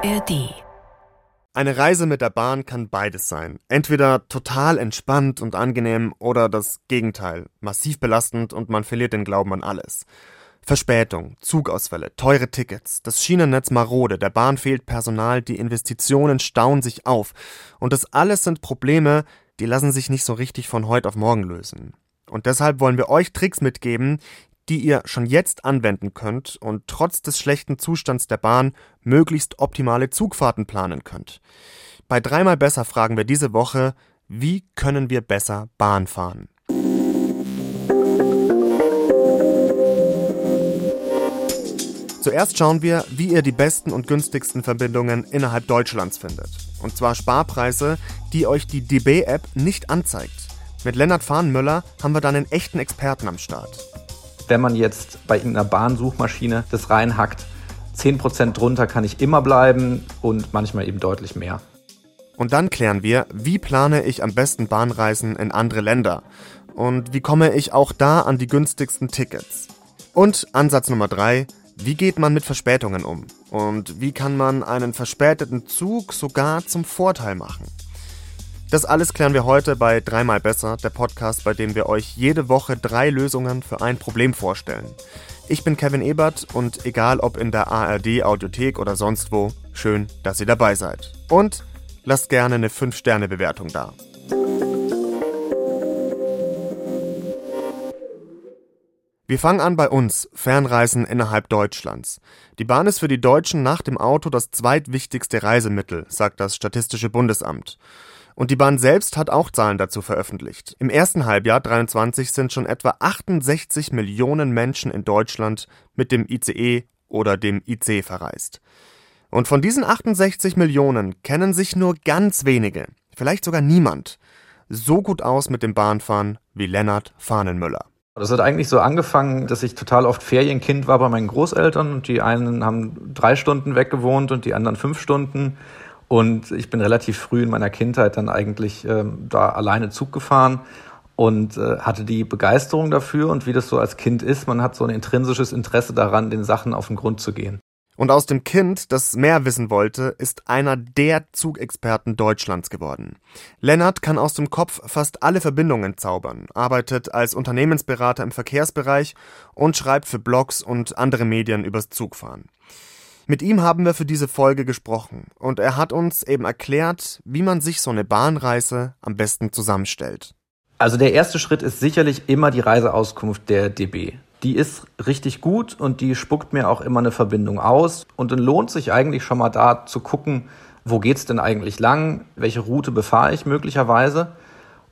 ARD Eine Reise mit der Bahn kann beides sein. Entweder total entspannt und angenehm oder das Gegenteil, massiv belastend und man verliert den Glauben an alles. Verspätung, Zugausfälle, teure Tickets, das Schienennetz marode, der Bahn fehlt Personal, die Investitionen stauen sich auf. Und das alles sind Probleme, die lassen sich nicht so richtig von heute auf morgen lösen. Und deshalb wollen wir euch Tricks mitgeben, die ihr schon jetzt anwenden könnt und trotz des schlechten Zustands der Bahn möglichst optimale Zugfahrten planen könnt. Bei dreimal besser fragen wir diese Woche, wie können wir besser Bahn fahren? Zuerst schauen wir, wie ihr die besten und günstigsten Verbindungen innerhalb Deutschlands findet. Und zwar Sparpreise, die euch die DB-App nicht anzeigt. Mit Lennart Fahnenmüller haben wir dann einen echten Experten am Start wenn man jetzt bei irgendeiner Bahnsuchmaschine das reinhackt, 10% drunter kann ich immer bleiben und manchmal eben deutlich mehr. Und dann klären wir, wie plane ich am besten Bahnreisen in andere Länder? Und wie komme ich auch da an die günstigsten Tickets? Und Ansatz Nummer drei, wie geht man mit Verspätungen um? Und wie kann man einen verspäteten Zug sogar zum Vorteil machen? Das alles klären wir heute bei Dreimal Besser, der Podcast, bei dem wir euch jede Woche drei Lösungen für ein Problem vorstellen. Ich bin Kevin Ebert und egal ob in der ARD Audiothek oder sonst wo, schön, dass ihr dabei seid. Und lasst gerne eine 5-Sterne-Bewertung da. Wir fangen an bei uns, Fernreisen innerhalb Deutschlands. Die Bahn ist für die Deutschen nach dem Auto das zweitwichtigste Reisemittel, sagt das Statistische Bundesamt. Und die Bahn selbst hat auch Zahlen dazu veröffentlicht. Im ersten Halbjahr 23 sind schon etwa 68 Millionen Menschen in Deutschland mit dem ICE oder dem IC verreist. Und von diesen 68 Millionen kennen sich nur ganz wenige, vielleicht sogar niemand, so gut aus mit dem Bahnfahren wie Lennart Fahnenmüller. Das hat eigentlich so angefangen, dass ich total oft Ferienkind war bei meinen Großeltern und die einen haben drei Stunden weggewohnt und die anderen fünf Stunden. Und ich bin relativ früh in meiner Kindheit dann eigentlich ähm, da alleine Zug gefahren und äh, hatte die Begeisterung dafür und wie das so als Kind ist, man hat so ein intrinsisches Interesse daran, den Sachen auf den Grund zu gehen. Und aus dem Kind, das mehr wissen wollte, ist einer der Zugexperten Deutschlands geworden. Lennart kann aus dem Kopf fast alle Verbindungen zaubern, arbeitet als Unternehmensberater im Verkehrsbereich und schreibt für Blogs und andere Medien übers Zugfahren. Mit ihm haben wir für diese Folge gesprochen und er hat uns eben erklärt, wie man sich so eine Bahnreise am besten zusammenstellt. Also der erste Schritt ist sicherlich immer die Reiseauskunft der DB. Die ist richtig gut und die spuckt mir auch immer eine Verbindung aus. Und dann lohnt sich eigentlich schon mal da zu gucken, wo geht's denn eigentlich lang, welche Route befahre ich möglicherweise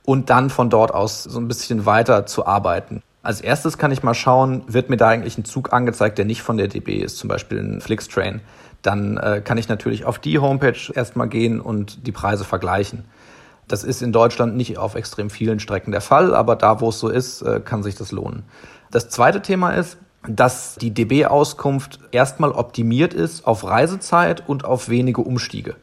und dann von dort aus so ein bisschen weiter zu arbeiten. Als erstes kann ich mal schauen, wird mir da eigentlich ein Zug angezeigt, der nicht von der DB ist, zum Beispiel ein Flixtrain. Dann äh, kann ich natürlich auf die Homepage erstmal gehen und die Preise vergleichen. Das ist in Deutschland nicht auf extrem vielen Strecken der Fall, aber da, wo es so ist, äh, kann sich das lohnen. Das zweite Thema ist, dass die DB-Auskunft erstmal optimiert ist auf Reisezeit und auf wenige Umstiege.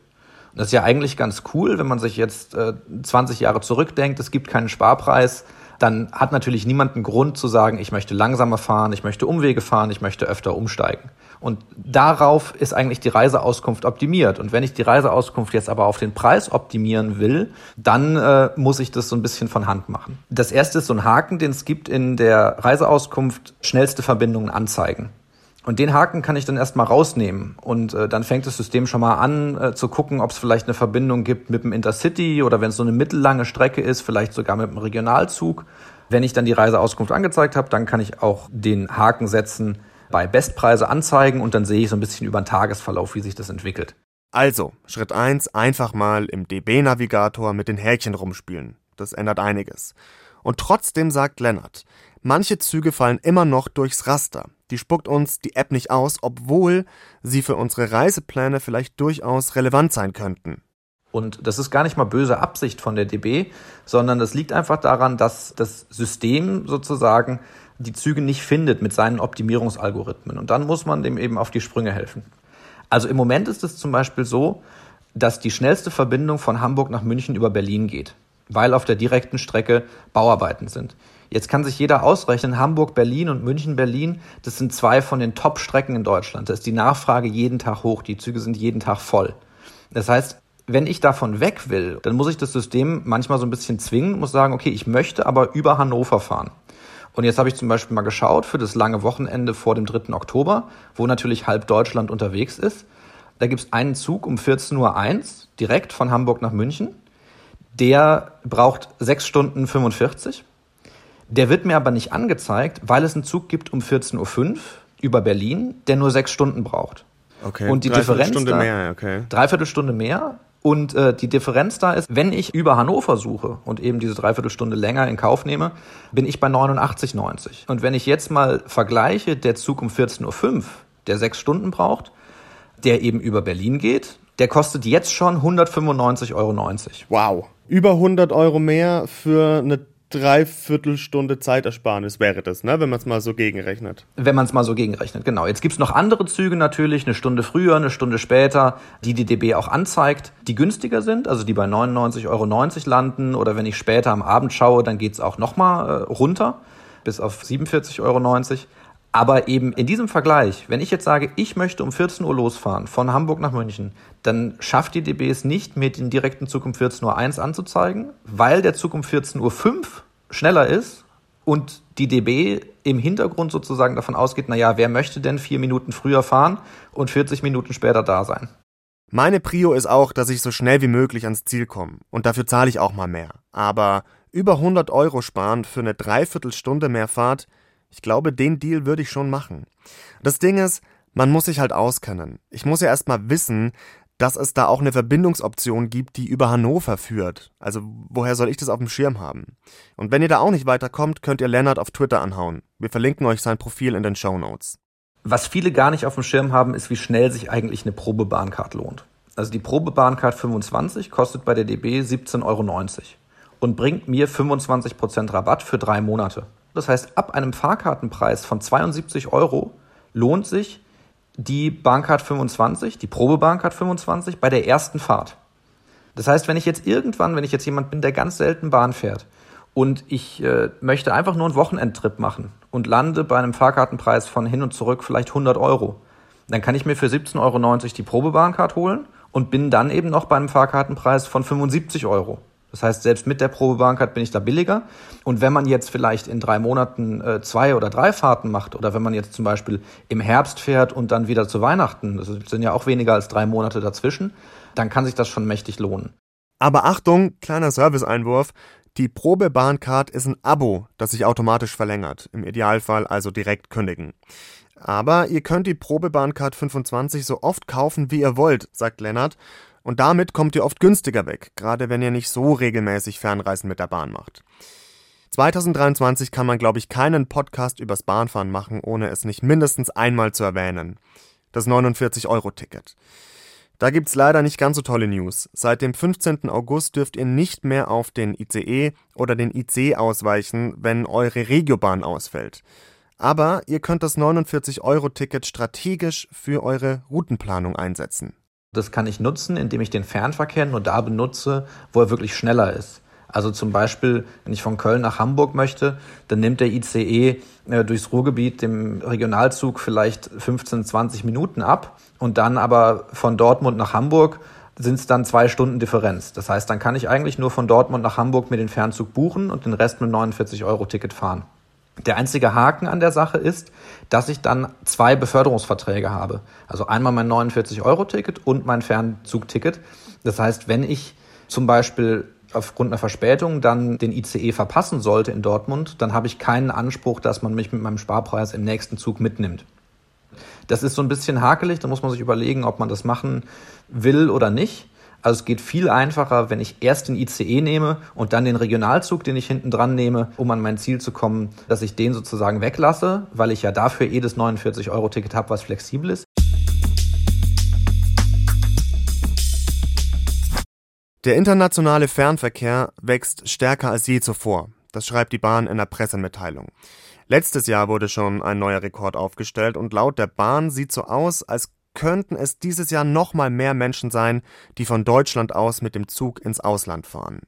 Das ist ja eigentlich ganz cool, wenn man sich jetzt äh, 20 Jahre zurückdenkt, es gibt keinen Sparpreis dann hat natürlich niemand einen Grund zu sagen, ich möchte langsamer fahren, ich möchte Umwege fahren, ich möchte öfter umsteigen. Und darauf ist eigentlich die Reiseauskunft optimiert. Und wenn ich die Reiseauskunft jetzt aber auf den Preis optimieren will, dann äh, muss ich das so ein bisschen von Hand machen. Das erste ist so ein Haken, den es gibt in der Reiseauskunft, schnellste Verbindungen anzeigen. Und den Haken kann ich dann erstmal rausnehmen. Und äh, dann fängt das System schon mal an äh, zu gucken, ob es vielleicht eine Verbindung gibt mit dem Intercity oder wenn es so eine mittellange Strecke ist, vielleicht sogar mit dem Regionalzug. Wenn ich dann die Reiseauskunft angezeigt habe, dann kann ich auch den Haken setzen bei Bestpreise anzeigen und dann sehe ich so ein bisschen über den Tagesverlauf, wie sich das entwickelt. Also, Schritt eins: einfach mal im DB-Navigator mit den Häkchen rumspielen. Das ändert einiges. Und trotzdem sagt Lennart, manche Züge fallen immer noch durchs Raster. Die spuckt uns die App nicht aus, obwohl sie für unsere Reisepläne vielleicht durchaus relevant sein könnten. Und das ist gar nicht mal böse Absicht von der DB, sondern das liegt einfach daran, dass das System sozusagen die Züge nicht findet mit seinen Optimierungsalgorithmen. Und dann muss man dem eben auf die Sprünge helfen. Also im Moment ist es zum Beispiel so, dass die schnellste Verbindung von Hamburg nach München über Berlin geht, weil auf der direkten Strecke Bauarbeiten sind. Jetzt kann sich jeder ausrechnen, Hamburg-Berlin und München-Berlin, das sind zwei von den Top-Strecken in Deutschland. Da ist die Nachfrage jeden Tag hoch, die Züge sind jeden Tag voll. Das heißt, wenn ich davon weg will, dann muss ich das System manchmal so ein bisschen zwingen, muss sagen, okay, ich möchte aber über Hannover fahren. Und jetzt habe ich zum Beispiel mal geschaut für das lange Wochenende vor dem 3. Oktober, wo natürlich halb Deutschland unterwegs ist. Da gibt es einen Zug um 14.01 Uhr direkt von Hamburg nach München. Der braucht 6 Stunden 45. Der wird mir aber nicht angezeigt, weil es einen Zug gibt um 14.05 Uhr über Berlin, der nur 6 Stunden braucht. Okay, und die Differenz Stunde da, mehr, okay. Dreiviertelstunde mehr. Und äh, die Differenz da ist, wenn ich über Hannover suche und eben diese Dreiviertelstunde länger in Kauf nehme, bin ich bei 89,90. Und wenn ich jetzt mal vergleiche, der Zug um 14.05 Uhr, der sechs Stunden braucht, der eben über Berlin geht, der kostet jetzt schon 195,90 Euro. Wow. Über 100 Euro mehr für eine Dreiviertelstunde Zeitersparnis wäre das, ne? wenn man es mal so gegenrechnet. Wenn man es mal so gegenrechnet, genau. Jetzt gibt's noch andere Züge natürlich, eine Stunde früher, eine Stunde später, die die DB auch anzeigt, die günstiger sind, also die bei 99,90 Euro landen. Oder wenn ich später am Abend schaue, dann geht's auch nochmal äh, runter, bis auf 47,90 Euro. Aber eben in diesem Vergleich, wenn ich jetzt sage, ich möchte um 14 Uhr losfahren von Hamburg nach München, dann schafft die DB es nicht, mir den direkten Zug um 14.01 Uhr anzuzeigen, weil der Zug um 14.05 Uhr schneller ist und die DB im Hintergrund sozusagen davon ausgeht, naja, wer möchte denn vier Minuten früher fahren und 40 Minuten später da sein? Meine Prio ist auch, dass ich so schnell wie möglich ans Ziel komme. Und dafür zahle ich auch mal mehr. Aber über 100 Euro sparen für eine Dreiviertelstunde mehr Fahrt, ich glaube, den Deal würde ich schon machen. Das Ding ist, man muss sich halt auskennen. Ich muss ja erstmal wissen, dass es da auch eine Verbindungsoption gibt, die über Hannover führt. Also woher soll ich das auf dem Schirm haben? Und wenn ihr da auch nicht weiterkommt, könnt ihr Lennart auf Twitter anhauen. Wir verlinken euch sein Profil in den Show Notes. Was viele gar nicht auf dem Schirm haben, ist, wie schnell sich eigentlich eine Probebahncard lohnt. Also die Probebahncard 25 kostet bei der DB 17,90 Euro und bringt mir 25% Rabatt für drei Monate. Das heißt, ab einem Fahrkartenpreis von 72 Euro lohnt sich die Bahncard 25, die Probebahncard 25 bei der ersten Fahrt. Das heißt, wenn ich jetzt irgendwann, wenn ich jetzt jemand bin, der ganz selten Bahn fährt und ich äh, möchte einfach nur einen Wochenendtrip machen und lande bei einem Fahrkartenpreis von hin und zurück vielleicht 100 Euro, dann kann ich mir für 17,90 Euro die Probebahncard holen und bin dann eben noch bei einem Fahrkartenpreis von 75 Euro. Das heißt, selbst mit der Probebankcard bin ich da billiger. Und wenn man jetzt vielleicht in drei Monaten äh, zwei oder drei Fahrten macht, oder wenn man jetzt zum Beispiel im Herbst fährt und dann wieder zu Weihnachten, das sind ja auch weniger als drei Monate dazwischen, dann kann sich das schon mächtig lohnen. Aber Achtung, kleiner Serviceeinwurf. Die Probebahncard ist ein Abo, das sich automatisch verlängert. Im Idealfall also direkt kündigen. Aber ihr könnt die Probebahncard 25 so oft kaufen, wie ihr wollt, sagt Lennart. Und damit kommt ihr oft günstiger weg, gerade wenn ihr nicht so regelmäßig Fernreisen mit der Bahn macht. 2023 kann man, glaube ich, keinen Podcast übers Bahnfahren machen, ohne es nicht mindestens einmal zu erwähnen. Das 49-Euro-Ticket. Da gibt's leider nicht ganz so tolle News. Seit dem 15. August dürft ihr nicht mehr auf den ICE oder den IC ausweichen, wenn eure Regiobahn ausfällt. Aber ihr könnt das 49-Euro-Ticket strategisch für eure Routenplanung einsetzen. Das kann ich nutzen, indem ich den Fernverkehr nur da benutze, wo er wirklich schneller ist. Also zum Beispiel, wenn ich von Köln nach Hamburg möchte, dann nimmt der ICE äh, durchs Ruhrgebiet dem Regionalzug vielleicht 15, 20 Minuten ab und dann aber von Dortmund nach Hamburg sind es dann zwei Stunden Differenz. Das heißt, dann kann ich eigentlich nur von Dortmund nach Hamburg mir den Fernzug buchen und den Rest mit 49 Euro Ticket fahren. Der einzige Haken an der Sache ist, dass ich dann zwei Beförderungsverträge habe. Also einmal mein 49-Euro-Ticket und mein Fernzugticket. Das heißt, wenn ich zum Beispiel aufgrund einer Verspätung dann den ICE verpassen sollte in Dortmund, dann habe ich keinen Anspruch, dass man mich mit meinem Sparpreis im nächsten Zug mitnimmt. Das ist so ein bisschen hakelig, da muss man sich überlegen, ob man das machen will oder nicht. Also es geht viel einfacher, wenn ich erst den ICE nehme und dann den Regionalzug, den ich hinten dran nehme, um an mein Ziel zu kommen, dass ich den sozusagen weglasse, weil ich ja dafür eh das 49-Euro-Ticket habe, was flexibel ist. Der internationale Fernverkehr wächst stärker als je zuvor. Das schreibt die Bahn in einer Pressemitteilung. Letztes Jahr wurde schon ein neuer Rekord aufgestellt und laut der Bahn sieht so aus, als könnten es dieses Jahr noch mal mehr Menschen sein, die von Deutschland aus mit dem Zug ins Ausland fahren.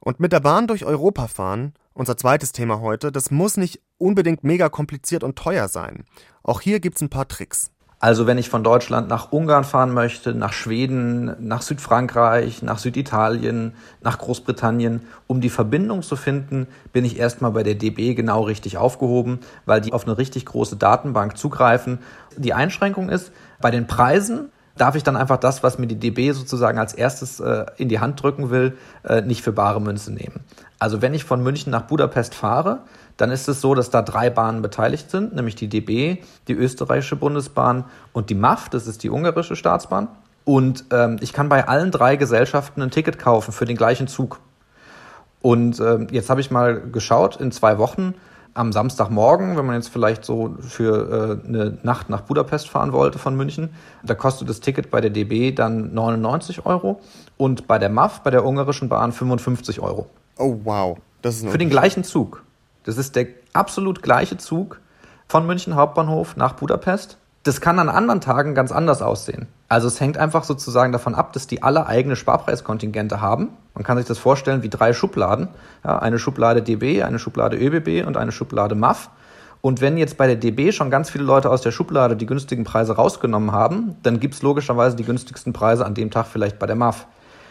Und mit der Bahn durch Europa fahren, unser zweites Thema heute, das muss nicht unbedingt mega kompliziert und teuer sein. Auch hier gibt's ein paar Tricks. Also wenn ich von Deutschland nach Ungarn fahren möchte, nach Schweden, nach Südfrankreich, nach Süditalien, nach Großbritannien, um die Verbindung zu finden, bin ich erstmal bei der DB genau richtig aufgehoben, weil die auf eine richtig große Datenbank zugreifen. Die Einschränkung ist, bei den Preisen darf ich dann einfach das, was mir die DB sozusagen als erstes äh, in die Hand drücken will, äh, nicht für bare Münze nehmen. Also wenn ich von München nach Budapest fahre, dann ist es so, dass da drei Bahnen beteiligt sind, nämlich die DB, die österreichische Bundesbahn und die MAF, das ist die ungarische Staatsbahn. Und ähm, ich kann bei allen drei Gesellschaften ein Ticket kaufen für den gleichen Zug. Und ähm, jetzt habe ich mal geschaut, in zwei Wochen am Samstagmorgen, wenn man jetzt vielleicht so für äh, eine Nacht nach Budapest fahren wollte von München, da kostet das Ticket bei der DB dann 99 Euro und bei der MAF, bei der ungarischen Bahn 55 Euro. Oh wow, das ist für den gleichen Zug. Das ist der absolut gleiche Zug von München Hauptbahnhof nach Budapest. Das kann an anderen Tagen ganz anders aussehen. Also es hängt einfach sozusagen davon ab, dass die alle eigene Sparpreiskontingente haben. Man kann sich das vorstellen wie drei Schubladen. Ja, eine Schublade DB, eine Schublade ÖBB und eine Schublade MAF. Und wenn jetzt bei der DB schon ganz viele Leute aus der Schublade die günstigen Preise rausgenommen haben, dann gibt's logischerweise die günstigsten Preise an dem Tag vielleicht bei der MAF.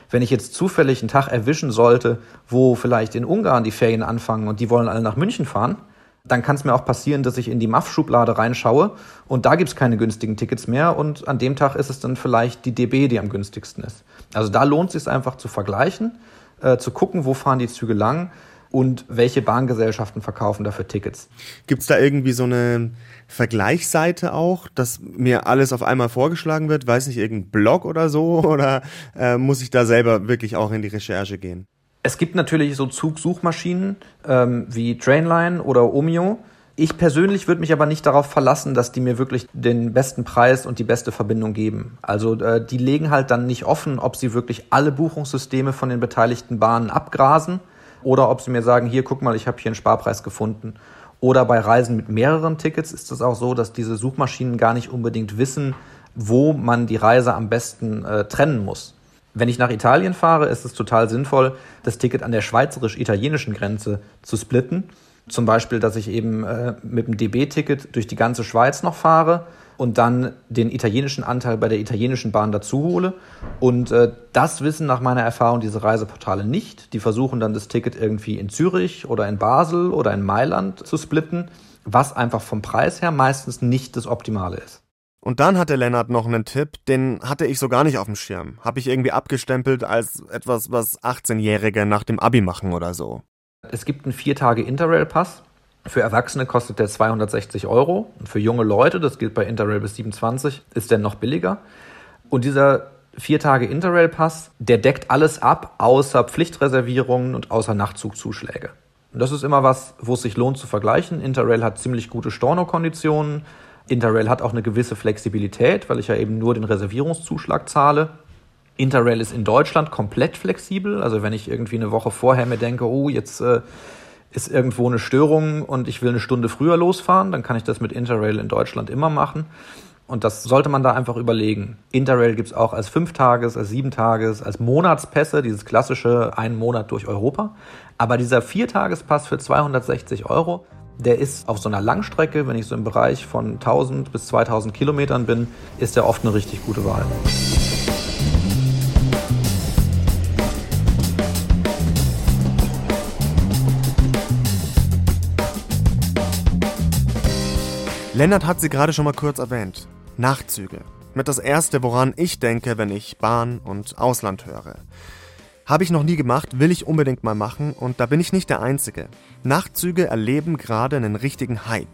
Wenn ich jetzt zufällig einen Tag erwischen sollte, wo vielleicht in Ungarn die Ferien anfangen und die wollen alle nach München fahren, dann kann es mir auch passieren, dass ich in die MAF-Schublade reinschaue und da gibt's keine günstigen Tickets mehr und an dem Tag ist es dann vielleicht die DB, die am günstigsten ist. Also da lohnt es sich einfach zu vergleichen, äh, zu gucken, wo fahren die Züge lang und welche Bahngesellschaften verkaufen dafür Tickets. Gibt's da irgendwie so eine Vergleichsseite auch, dass mir alles auf einmal vorgeschlagen wird? Weiß nicht, irgendein Blog oder so? Oder äh, muss ich da selber wirklich auch in die Recherche gehen? Es gibt natürlich so Zugsuchmaschinen ähm, wie Trainline oder Omeo. Ich persönlich würde mich aber nicht darauf verlassen, dass die mir wirklich den besten Preis und die beste Verbindung geben. Also äh, die legen halt dann nicht offen, ob sie wirklich alle Buchungssysteme von den beteiligten Bahnen abgrasen oder ob sie mir sagen, hier guck mal, ich habe hier einen Sparpreis gefunden. Oder bei Reisen mit mehreren Tickets ist es auch so, dass diese Suchmaschinen gar nicht unbedingt wissen, wo man die Reise am besten äh, trennen muss. Wenn ich nach Italien fahre, ist es total sinnvoll, das Ticket an der schweizerisch-italienischen Grenze zu splitten. Zum Beispiel, dass ich eben äh, mit dem DB-Ticket durch die ganze Schweiz noch fahre und dann den italienischen Anteil bei der italienischen Bahn dazu hole. Und äh, das wissen nach meiner Erfahrung diese Reiseportale nicht. Die versuchen dann das Ticket irgendwie in Zürich oder in Basel oder in Mailand zu splitten, was einfach vom Preis her meistens nicht das Optimale ist. Und dann hatte Lennart noch einen Tipp, den hatte ich so gar nicht auf dem Schirm. Habe ich irgendwie abgestempelt als etwas, was 18-Jährige nach dem Abi machen oder so. Es gibt einen vier Tage Interrail-Pass. Für Erwachsene kostet der 260 Euro. Und für junge Leute, das gilt bei Interrail bis 27, ist der noch billiger. Und dieser vier Tage Interrail-Pass, der deckt alles ab, außer Pflichtreservierungen und außer Nachtzugzuschläge. Und das ist immer was, wo es sich lohnt zu vergleichen. Interrail hat ziemlich gute Storno-Konditionen. Interrail hat auch eine gewisse Flexibilität, weil ich ja eben nur den Reservierungszuschlag zahle. Interrail ist in Deutschland komplett flexibel. Also wenn ich irgendwie eine Woche vorher mir denke, oh, jetzt äh, ist irgendwo eine Störung und ich will eine Stunde früher losfahren, dann kann ich das mit Interrail in Deutschland immer machen. Und das sollte man da einfach überlegen. Interrail gibt's auch als Fünftages-, als Siebentages-, als Monatspässe, dieses klassische einen Monat durch Europa. Aber dieser Viertagespass für 260 Euro, der ist auf so einer Langstrecke, wenn ich so im Bereich von 1000 bis 2000 Kilometern bin, ist der oft eine richtig gute Wahl. Lennart hat sie gerade schon mal kurz erwähnt. Nachtzüge. Mit das erste, woran ich denke, wenn ich Bahn und Ausland höre. Habe ich noch nie gemacht, will ich unbedingt mal machen und da bin ich nicht der Einzige. Nachtzüge erleben gerade einen richtigen Hype.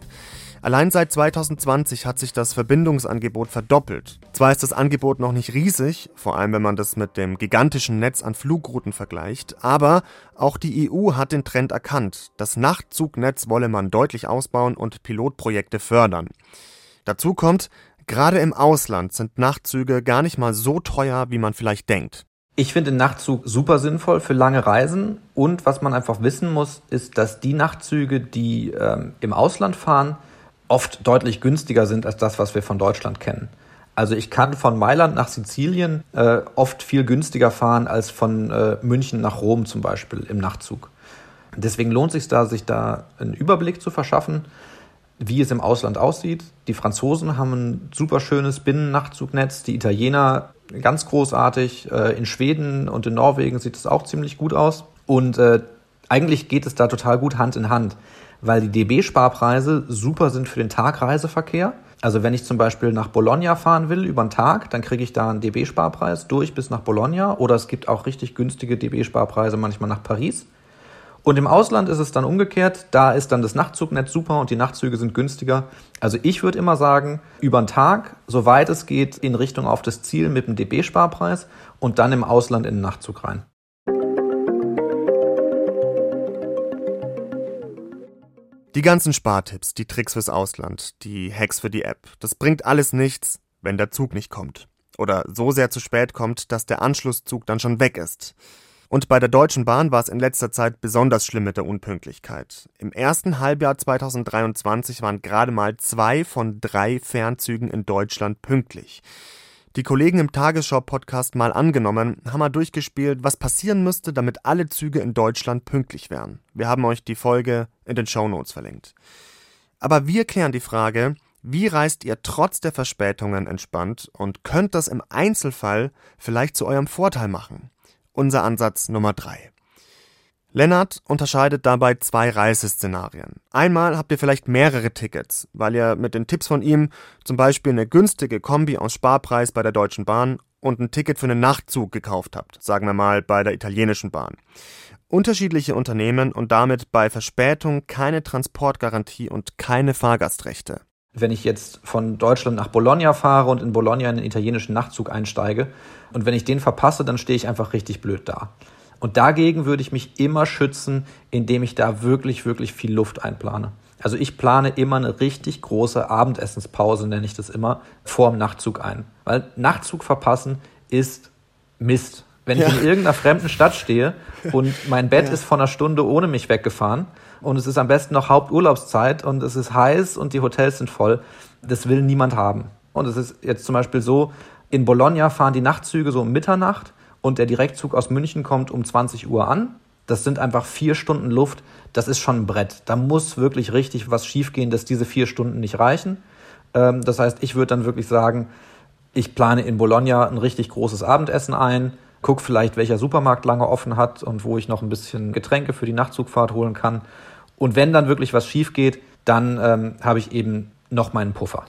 Allein seit 2020 hat sich das Verbindungsangebot verdoppelt. Zwar ist das Angebot noch nicht riesig, vor allem wenn man das mit dem gigantischen Netz an Flugrouten vergleicht, aber auch die EU hat den Trend erkannt. Das Nachtzugnetz wolle man deutlich ausbauen und Pilotprojekte fördern. Dazu kommt, gerade im Ausland sind Nachtzüge gar nicht mal so teuer, wie man vielleicht denkt. Ich finde den Nachtzug super sinnvoll für lange Reisen und was man einfach wissen muss, ist, dass die Nachtzüge, die ähm, im Ausland fahren, oft deutlich günstiger sind als das, was wir von Deutschland kennen. Also ich kann von Mailand nach Sizilien äh, oft viel günstiger fahren als von äh, München nach Rom zum Beispiel im Nachtzug. Deswegen lohnt es sich da, sich da einen Überblick zu verschaffen, wie es im Ausland aussieht. Die Franzosen haben ein super schönes Binnennachtzugnetz, die Italiener ganz großartig. Äh, in Schweden und in Norwegen sieht es auch ziemlich gut aus. Und äh, eigentlich geht es da total gut Hand in Hand, weil die DB-Sparpreise super sind für den Tagreiseverkehr. Also wenn ich zum Beispiel nach Bologna fahren will über einen Tag, dann kriege ich da einen DB-Sparpreis durch bis nach Bologna. Oder es gibt auch richtig günstige DB-Sparpreise manchmal nach Paris. Und im Ausland ist es dann umgekehrt. Da ist dann das Nachtzugnetz super und die Nachtzüge sind günstiger. Also ich würde immer sagen, über einen Tag, soweit es geht, in Richtung auf das Ziel mit dem DB-Sparpreis und dann im Ausland in den Nachtzug rein. Die ganzen Spartipps, die Tricks fürs Ausland, die Hacks für die App, das bringt alles nichts, wenn der Zug nicht kommt. Oder so sehr zu spät kommt, dass der Anschlusszug dann schon weg ist. Und bei der Deutschen Bahn war es in letzter Zeit besonders schlimm mit der Unpünktlichkeit. Im ersten Halbjahr 2023 waren gerade mal zwei von drei Fernzügen in Deutschland pünktlich. Die Kollegen im Tagesschau-Podcast mal angenommen haben mal durchgespielt, was passieren müsste, damit alle Züge in Deutschland pünktlich wären. Wir haben euch die Folge in den Shownotes verlinkt. Aber wir klären die Frage, wie reist ihr trotz der Verspätungen entspannt und könnt das im Einzelfall vielleicht zu eurem Vorteil machen? Unser Ansatz Nummer drei. Lennart unterscheidet dabei zwei Reiseszenarien. Einmal habt ihr vielleicht mehrere Tickets, weil ihr mit den Tipps von ihm zum Beispiel eine günstige Kombi aus Sparpreis bei der Deutschen Bahn und ein Ticket für einen Nachtzug gekauft habt, sagen wir mal bei der italienischen Bahn. Unterschiedliche Unternehmen und damit bei Verspätung keine Transportgarantie und keine Fahrgastrechte. Wenn ich jetzt von Deutschland nach Bologna fahre und in Bologna in einen italienischen Nachtzug einsteige und wenn ich den verpasse, dann stehe ich einfach richtig blöd da. Und dagegen würde ich mich immer schützen, indem ich da wirklich, wirklich viel Luft einplane. Also ich plane immer eine richtig große Abendessenspause, nenne ich das immer, vor dem Nachtzug ein. Weil Nachtzug verpassen ist Mist. Wenn ja. ich in irgendeiner fremden Stadt stehe und mein Bett ja. ist vor einer Stunde ohne mich weggefahren und es ist am besten noch Haupturlaubszeit und es ist heiß und die Hotels sind voll, das will niemand haben. Und es ist jetzt zum Beispiel so, in Bologna fahren die Nachtzüge so um Mitternacht und der Direktzug aus München kommt um 20 Uhr an. Das sind einfach vier Stunden Luft. Das ist schon ein Brett. Da muss wirklich richtig was schiefgehen, dass diese vier Stunden nicht reichen. Ähm, das heißt, ich würde dann wirklich sagen, ich plane in Bologna ein richtig großes Abendessen ein, guck vielleicht, welcher Supermarkt lange offen hat und wo ich noch ein bisschen Getränke für die Nachtzugfahrt holen kann. Und wenn dann wirklich was schief geht, dann ähm, habe ich eben noch meinen Puffer.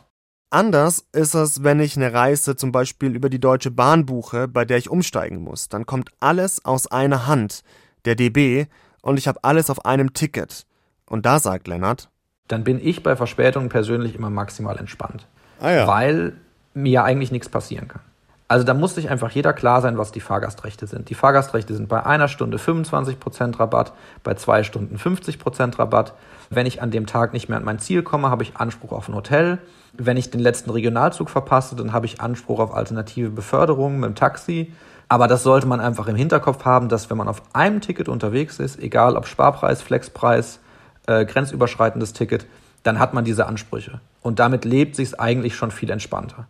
Anders ist es, wenn ich eine Reise zum Beispiel über die Deutsche Bahn buche, bei der ich umsteigen muss. Dann kommt alles aus einer Hand, der DB, und ich habe alles auf einem Ticket. Und da sagt Lennart. Dann bin ich bei Verspätungen persönlich immer maximal entspannt. Ah ja. Weil mir eigentlich nichts passieren kann. Also da muss sich einfach jeder klar sein, was die Fahrgastrechte sind. Die Fahrgastrechte sind bei einer Stunde 25% Rabatt, bei zwei Stunden 50% Rabatt. Wenn ich an dem Tag nicht mehr an mein Ziel komme, habe ich Anspruch auf ein Hotel. Wenn ich den letzten Regionalzug verpasse, dann habe ich Anspruch auf alternative Beförderung mit dem Taxi. Aber das sollte man einfach im Hinterkopf haben, dass wenn man auf einem Ticket unterwegs ist, egal ob Sparpreis, Flexpreis, äh, grenzüberschreitendes Ticket, dann hat man diese Ansprüche. Und damit lebt sich eigentlich schon viel entspannter.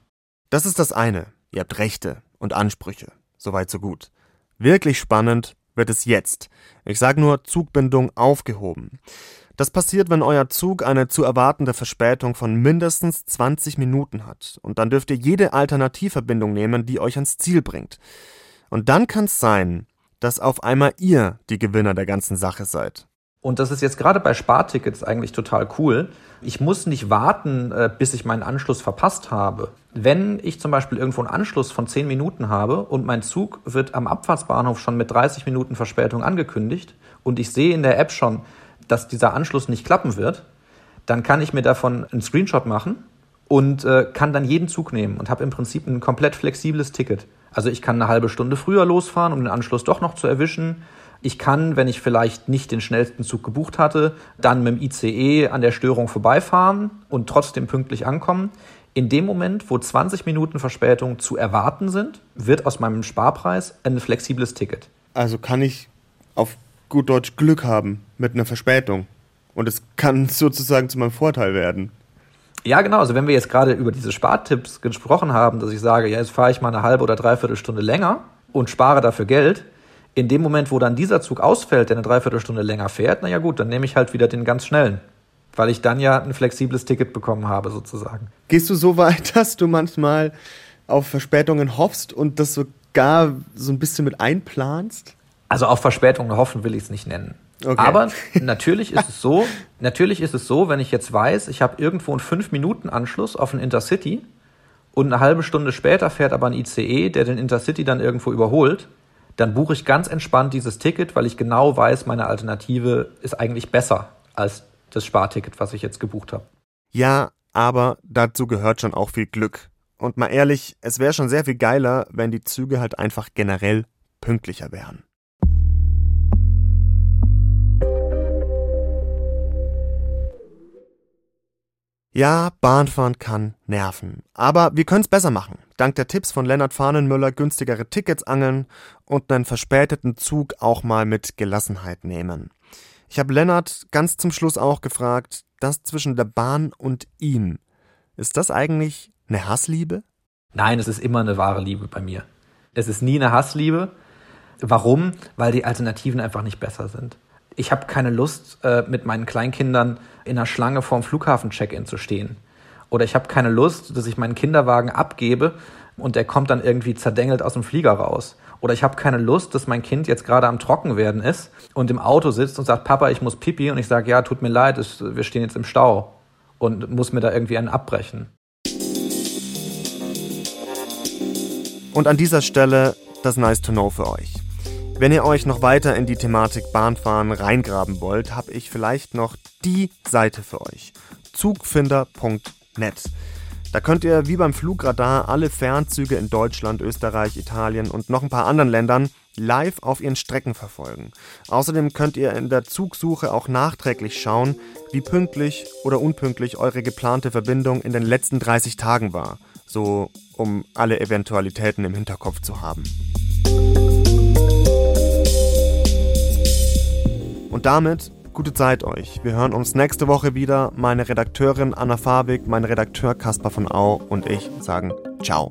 Das ist das eine. Ihr habt Rechte und Ansprüche. Soweit so gut. Wirklich spannend wird es jetzt. Ich sage nur Zugbindung aufgehoben. Das passiert, wenn euer Zug eine zu erwartende Verspätung von mindestens 20 Minuten hat. Und dann dürft ihr jede Alternativverbindung nehmen, die euch ans Ziel bringt. Und dann kann es sein, dass auf einmal ihr die Gewinner der ganzen Sache seid. Und das ist jetzt gerade bei Spartickets eigentlich total cool. Ich muss nicht warten, äh, bis ich meinen Anschluss verpasst habe. Wenn ich zum Beispiel irgendwo einen Anschluss von 10 Minuten habe und mein Zug wird am Abfahrtsbahnhof schon mit 30 Minuten Verspätung angekündigt und ich sehe in der App schon, dass dieser Anschluss nicht klappen wird, dann kann ich mir davon einen Screenshot machen und äh, kann dann jeden Zug nehmen und habe im Prinzip ein komplett flexibles Ticket. Also ich kann eine halbe Stunde früher losfahren, um den Anschluss doch noch zu erwischen. Ich kann, wenn ich vielleicht nicht den schnellsten Zug gebucht hatte, dann mit dem ICE an der Störung vorbeifahren und trotzdem pünktlich ankommen. In dem Moment, wo 20 Minuten Verspätung zu erwarten sind, wird aus meinem Sparpreis ein flexibles Ticket. Also kann ich auf gut Deutsch Glück haben mit einer Verspätung. Und es kann sozusagen zu meinem Vorteil werden. Ja, genau. Also wenn wir jetzt gerade über diese Spartipps gesprochen haben, dass ich sage, ja, jetzt fahre ich mal eine halbe oder dreiviertel Stunde länger und spare dafür Geld, in dem Moment, wo dann dieser Zug ausfällt, der eine Dreiviertelstunde länger fährt, na ja gut, dann nehme ich halt wieder den ganz schnellen. Weil ich dann ja ein flexibles Ticket bekommen habe, sozusagen. Gehst du so weit, dass du manchmal auf Verspätungen hoffst und das sogar so ein bisschen mit einplanst? Also auf Verspätungen hoffen will ich es nicht nennen. Okay. Aber natürlich ist es so, natürlich ist es so, wenn ich jetzt weiß, ich habe irgendwo einen 5-Minuten-Anschluss auf ein Intercity und eine halbe Stunde später fährt aber ein ICE, der den Intercity dann irgendwo überholt, dann buche ich ganz entspannt dieses Ticket, weil ich genau weiß, meine Alternative ist eigentlich besser als das Sparticket, was ich jetzt gebucht habe. Ja, aber dazu gehört schon auch viel Glück. Und mal ehrlich, es wäre schon sehr viel geiler, wenn die Züge halt einfach generell pünktlicher wären. Ja, Bahnfahren kann nerven. Aber wir können es besser machen. Dank der Tipps von Lennart Fahnenmüller günstigere Tickets angeln und einen verspäteten Zug auch mal mit Gelassenheit nehmen. Ich habe Lennart ganz zum Schluss auch gefragt, das zwischen der Bahn und ihm. Ist das eigentlich eine Hassliebe? Nein, es ist immer eine wahre Liebe bei mir. Es ist nie eine Hassliebe. Warum? Weil die Alternativen einfach nicht besser sind ich habe keine Lust, äh, mit meinen Kleinkindern in einer Schlange vorm Flughafen-Check-In zu stehen. Oder ich habe keine Lust, dass ich meinen Kinderwagen abgebe und der kommt dann irgendwie zerdengelt aus dem Flieger raus. Oder ich habe keine Lust, dass mein Kind jetzt gerade am Trockenwerden ist und im Auto sitzt und sagt, Papa, ich muss pipi. Und ich sage, ja, tut mir leid, wir stehen jetzt im Stau und muss mir da irgendwie einen abbrechen. Und an dieser Stelle das Nice to Know für euch. Wenn ihr euch noch weiter in die Thematik Bahnfahren reingraben wollt, habe ich vielleicht noch die Seite für euch. Zugfinder.net. Da könnt ihr wie beim Flugradar alle Fernzüge in Deutschland, Österreich, Italien und noch ein paar anderen Ländern live auf ihren Strecken verfolgen. Außerdem könnt ihr in der Zugsuche auch nachträglich schauen, wie pünktlich oder unpünktlich eure geplante Verbindung in den letzten 30 Tagen war, so um alle Eventualitäten im Hinterkopf zu haben. Und damit gute Zeit euch. Wir hören uns nächste Woche wieder. Meine Redakteurin Anna Fabig, mein Redakteur Caspar von Au und ich sagen Ciao.